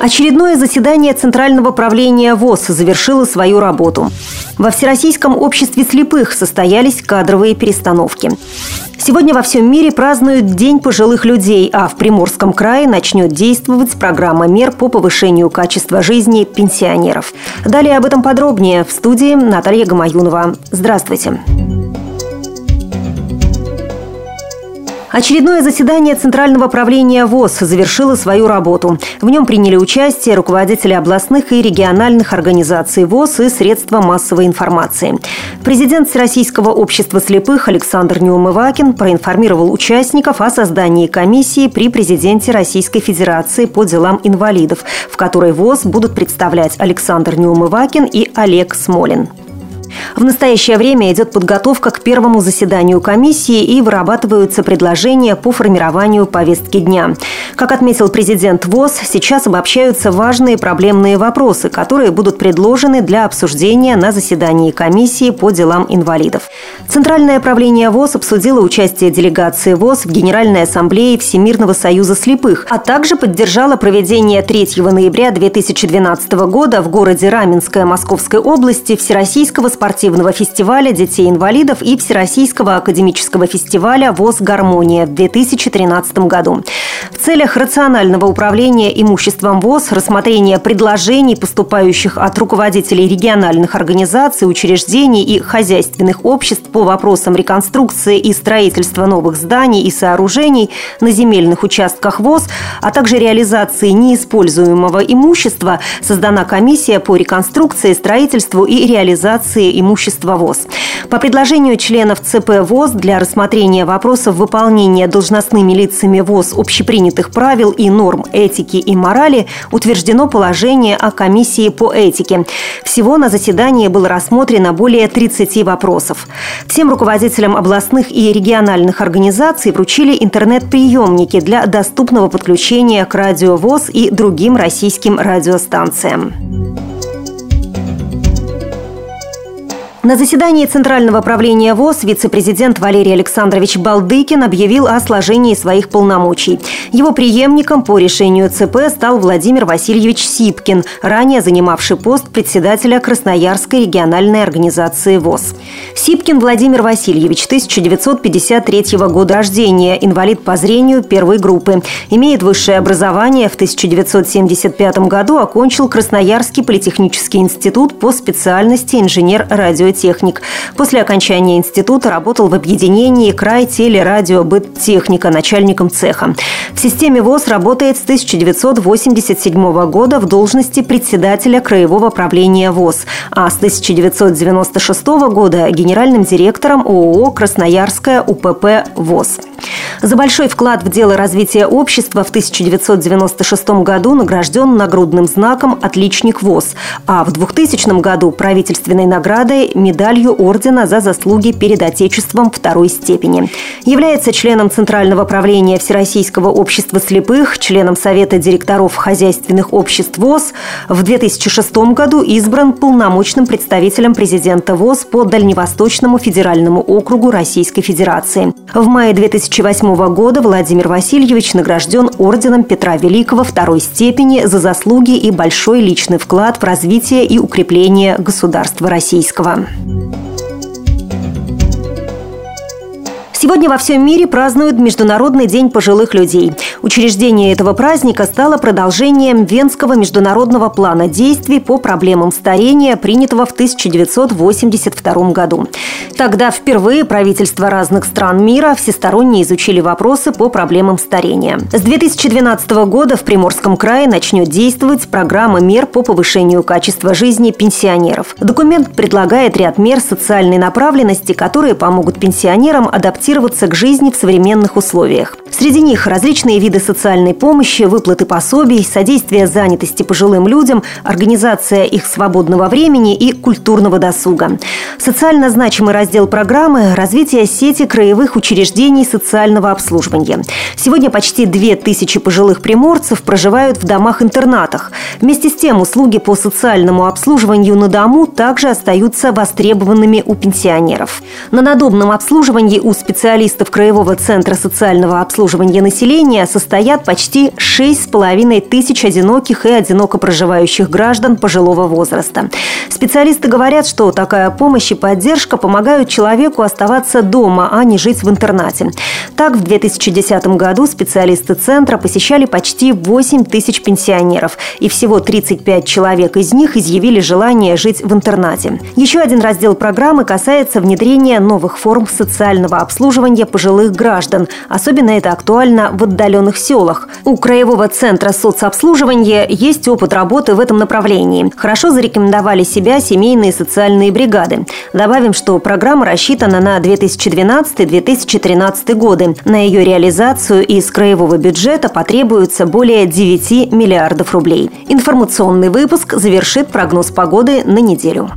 Очередное заседание Центрального правления ВОЗ завершило свою работу. Во Всероссийском обществе слепых состоялись кадровые перестановки. Сегодня во всем мире празднуют День пожилых людей, а в Приморском крае начнет действовать программа мер по повышению качества жизни пенсионеров. Далее об этом подробнее в студии Наталья Гамаюнова. Здравствуйте. Очередное заседание Центрального правления ВОЗ завершило свою работу. В нем приняли участие руководители областных и региональных организаций ВОЗ и средства массовой информации. Президент Всероссийского общества слепых Александр Неумывакин проинформировал участников о создании комиссии при президенте Российской Федерации по делам инвалидов, в которой ВОЗ будут представлять Александр Неумывакин и Олег Смолин. В настоящее время идет подготовка к первому заседанию комиссии и вырабатываются предложения по формированию повестки дня. Как отметил президент ВОЗ, сейчас обобщаются важные проблемные вопросы, которые будут предложены для обсуждения на заседании комиссии по делам инвалидов. Центральное правление ВОЗ обсудило участие делегации ВОЗ в Генеральной ассамблее Всемирного союза слепых, а также поддержало проведение 3 ноября 2012 года в городе Раменское Московской области Всероссийского спортивного фестиваля детей-инвалидов и Всероссийского академического фестиваля ВОЗ «Гармония» в 2013 году. В целях рационального управления имуществом ВОЗ, рассмотрения предложений, поступающих от руководителей региональных организаций, учреждений и хозяйственных обществ по вопросам реконструкции и строительства новых зданий и сооружений на земельных участках ВОЗ, а также реализации неиспользуемого имущества, создана комиссия по реконструкции, строительству и реализации имущества ВОЗ. По предложению членов ЦП ВОЗ для рассмотрения вопросов выполнения должностными лицами ВОЗ общепринятых правил и норм этики и морали утверждено положение о комиссии по этике. Всего на заседании было рассмотрено более 30 вопросов. Всем руководителям областных и региональных организаций вручили интернет-приемники для доступного подключения к радио ВОЗ и другим российским радиостанциям. На заседании Центрального правления ВОЗ вице-президент Валерий Александрович Балдыкин объявил о сложении своих полномочий. Его преемником по решению ЦП стал Владимир Васильевич Сипкин, ранее занимавший пост председателя Красноярской региональной организации ВОЗ. Сипкин Владимир Васильевич, 1953 года рождения, инвалид по зрению первой группы. Имеет высшее образование. В 1975 году окончил Красноярский политехнический институт по специальности инженер-радиотехник техник. После окончания института работал в объединении «Край телерадио быт техника» начальником цеха. В системе ВОЗ работает с 1987 года в должности председателя Краевого правления ВОЗ, а с 1996 года генеральным директором ООО «Красноярская УПП ВОЗ». За большой вклад в дело развития общества в 1996 году награжден нагрудным знаком «Отличник ВОЗ», а в 2000 году правительственной наградой медалью ордена за заслуги перед Отечеством второй степени. Является членом Центрального правления Всероссийского общества слепых, членом Совета директоров хозяйственных обществ ВОЗ. В 2006 году избран полномочным представителем президента ВОЗ по Дальневосточному федеральному округу Российской Федерации. В мае 2008 года Владимир Васильевич награжден орденом Петра Великого второй степени за заслуги и большой личный вклад в развитие и укрепление государства российского. Сегодня во всем мире празднуют Международный день пожилых людей. Учреждение этого праздника стало продолжением Венского международного плана действий по проблемам старения, принятого в 1982 году. Тогда впервые правительства разных стран мира всесторонне изучили вопросы по проблемам старения. С 2012 года в Приморском крае начнет действовать программа мер по повышению качества жизни пенсионеров. Документ предлагает ряд мер социальной направленности, которые помогут пенсионерам адаптироваться адаптироваться к жизни в современных условиях. Среди них различные виды социальной помощи, выплаты пособий, содействие занятости пожилым людям, организация их свободного времени и культурного досуга. Социально значимый раздел программы – развитие сети краевых учреждений социального обслуживания. Сегодня почти две тысячи пожилых приморцев проживают в домах-интернатах. Вместе с тем услуги по социальному обслуживанию на дому также остаются востребованными у пенсионеров. На надобном обслуживании у специалистов специалистов Краевого центра социального обслуживания населения состоят почти 6,5 тысяч одиноких и одиноко проживающих граждан пожилого возраста. Специалисты говорят, что такая помощь и поддержка помогают человеку оставаться дома, а не жить в интернате. Так, в 2010 году специалисты центра посещали почти 8 тысяч пенсионеров, и всего 35 человек из них изъявили желание жить в интернате. Еще один раздел программы касается внедрения новых форм социального обслуживания пожилых граждан. Особенно это актуально в отдаленных селах. У Краевого центра соцобслуживания есть опыт работы в этом направлении. Хорошо зарекомендовали себя семейные социальные бригады. Добавим, что программа рассчитана на 2012-2013 годы. На ее реализацию из краевого бюджета потребуется более 9 миллиардов рублей. Информационный выпуск завершит прогноз погоды на неделю.